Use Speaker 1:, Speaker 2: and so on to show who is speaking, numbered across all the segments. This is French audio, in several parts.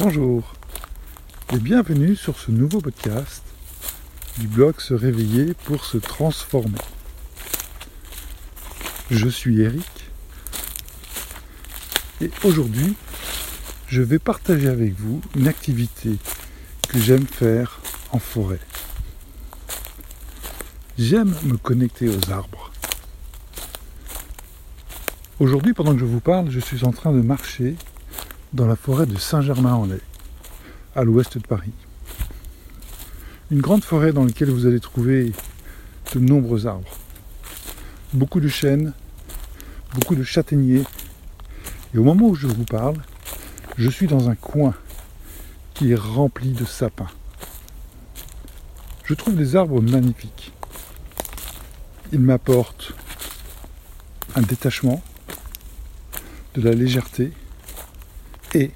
Speaker 1: Bonjour et bienvenue sur ce nouveau podcast du blog Se réveiller pour se transformer. Je suis Eric et aujourd'hui je vais partager avec vous une activité que j'aime faire en forêt. J'aime me connecter aux arbres. Aujourd'hui, pendant que je vous parle, je suis en train de marcher dans la forêt de Saint-Germain-en-Laye, à l'ouest de Paris. Une grande forêt dans laquelle vous allez trouver de nombreux arbres. Beaucoup de chênes, beaucoup de châtaigniers. Et au moment où je vous parle, je suis dans un coin qui est rempli de sapins. Je trouve des arbres magnifiques. Ils m'apportent un détachement, de la légèreté, et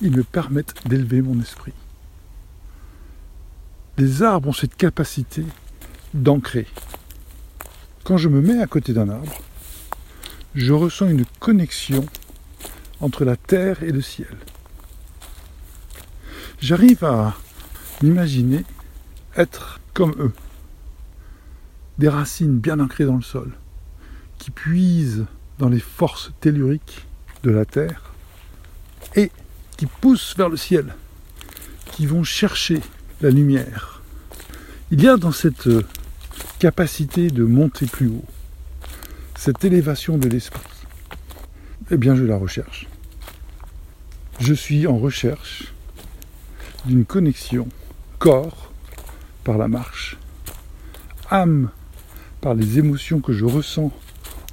Speaker 1: ils me permettent d'élever mon esprit. Les arbres ont cette capacité d'ancrer. Quand je me mets à côté d'un arbre, je ressens une connexion entre la terre et le ciel. J'arrive à m'imaginer être comme eux, des racines bien ancrées dans le sol, qui puisent dans les forces telluriques de la terre et qui poussent vers le ciel, qui vont chercher la lumière. Il y a dans cette euh, capacité de monter plus haut, cette élévation de l'esprit, eh bien je la recherche. Je suis en recherche d'une connexion corps par la marche, âme par les émotions que je ressens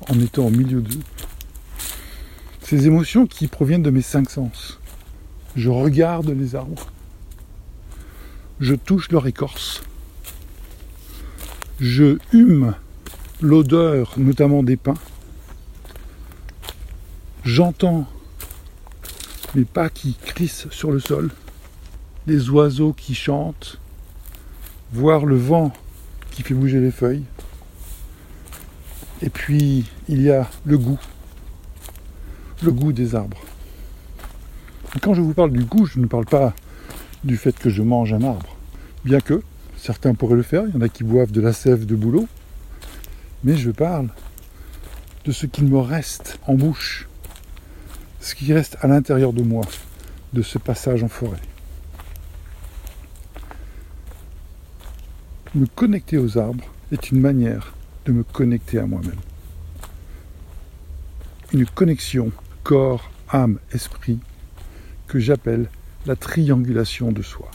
Speaker 1: en étant au milieu d'eux, ces émotions qui proviennent de mes cinq sens. Je regarde les arbres. Je touche leur écorce. Je hume l'odeur, notamment des pins. J'entends les pas qui crissent sur le sol, les oiseaux qui chantent, voir le vent qui fait bouger les feuilles. Et puis, il y a le goût le goût des arbres. quand je vous parle du goût, je ne parle pas du fait que je mange un arbre. Bien que certains pourraient le faire, il y en a qui boivent de la sève de bouleau. Mais je parle de ce qu'il me reste en bouche, ce qui reste à l'intérieur de moi, de ce passage en forêt. Me connecter aux arbres est une manière de me connecter à moi-même. Une connexion corps, âme, esprit, que j'appelle la triangulation de soi.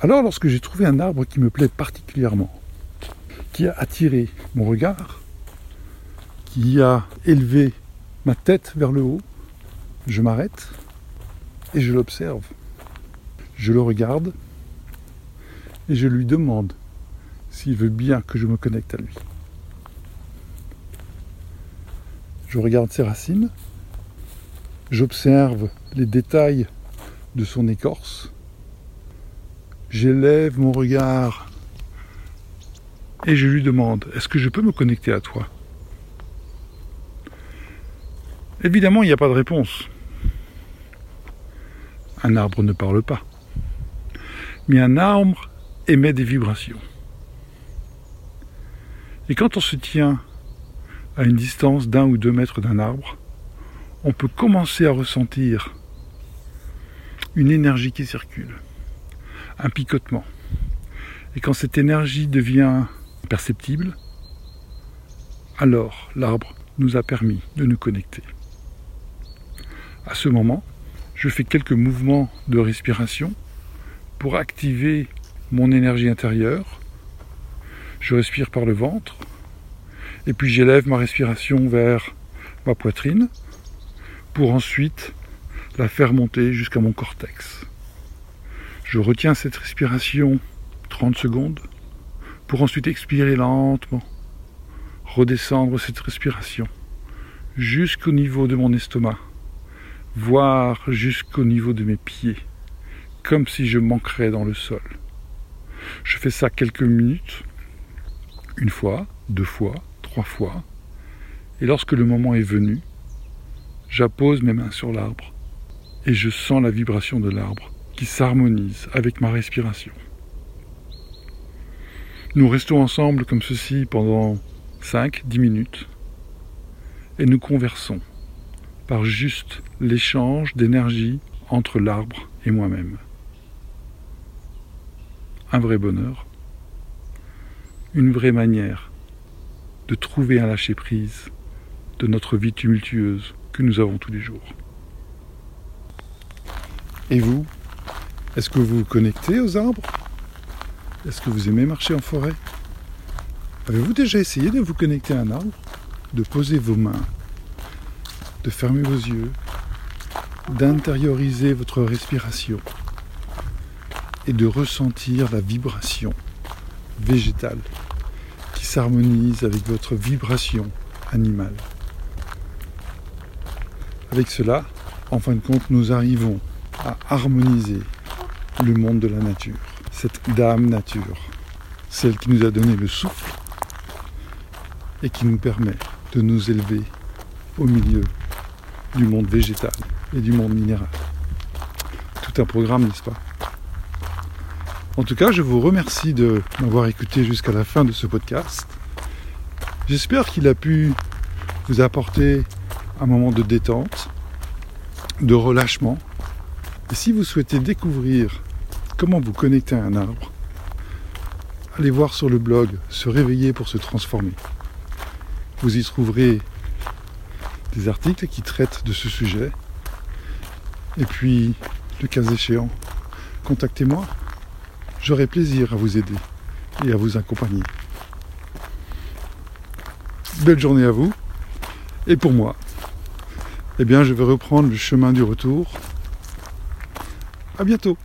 Speaker 1: Alors lorsque j'ai trouvé un arbre qui me plaît particulièrement, qui a attiré mon regard, qui a élevé ma tête vers le haut, je m'arrête et je l'observe. Je le regarde et je lui demande s'il veut bien que je me connecte à lui. Je regarde ses racines, j'observe les détails de son écorce, j'élève mon regard et je lui demande, est-ce que je peux me connecter à toi? Évidemment, il n'y a pas de réponse. Un arbre ne parle pas. Mais un arbre émet des vibrations. Et quand on se tient à une distance d'un ou deux mètres d'un arbre, on peut commencer à ressentir une énergie qui circule, un picotement. Et quand cette énergie devient perceptible, alors l'arbre nous a permis de nous connecter. À ce moment, je fais quelques mouvements de respiration pour activer mon énergie intérieure. Je respire par le ventre, et puis j'élève ma respiration vers ma poitrine pour ensuite la faire monter jusqu'à mon cortex. Je retiens cette respiration 30 secondes pour ensuite expirer lentement, redescendre cette respiration jusqu'au niveau de mon estomac, voire jusqu'au niveau de mes pieds, comme si je manquerais dans le sol. Je fais ça quelques minutes, une fois, deux fois, fois. Et lorsque le moment est venu, j'appose mes mains sur l'arbre et je sens la vibration de l'arbre qui s'harmonise avec ma respiration. Nous restons ensemble comme ceci pendant 5-10 minutes et nous conversons par juste l'échange d'énergie entre l'arbre et moi-même. Un vrai bonheur, une vraie manière de trouver un lâcher-prise de notre vie tumultueuse que nous avons tous les jours. Et vous, est-ce que vous vous connectez aux arbres? Est-ce que vous aimez marcher en forêt? Avez-vous déjà essayé de vous connecter à un arbre? De poser vos mains, de fermer vos yeux, d'intérioriser votre respiration? Et de ressentir la vibration végétale? S'harmonise avec votre vibration animale. Avec cela, en fin de compte, nous arrivons à harmoniser le monde de la nature, cette dame nature, celle qui nous a donné le souffle et qui nous permet de nous élever au milieu du monde végétal et du monde minéral. Tout un programme, n'est-ce pas? En tout cas, je vous remercie de m'avoir écouté jusqu'à la fin de ce podcast. J'espère qu'il a pu vous apporter un moment de détente, de relâchement. Et si vous souhaitez découvrir comment vous connecter à un arbre, allez voir sur le blog Se réveiller pour se transformer. Vous y trouverez des articles qui traitent de ce sujet. Et puis, le cas échéant, contactez-moi. J'aurai plaisir à vous aider et à vous accompagner. Belle journée à vous. Et pour moi, eh bien, je vais reprendre le chemin du retour. À bientôt.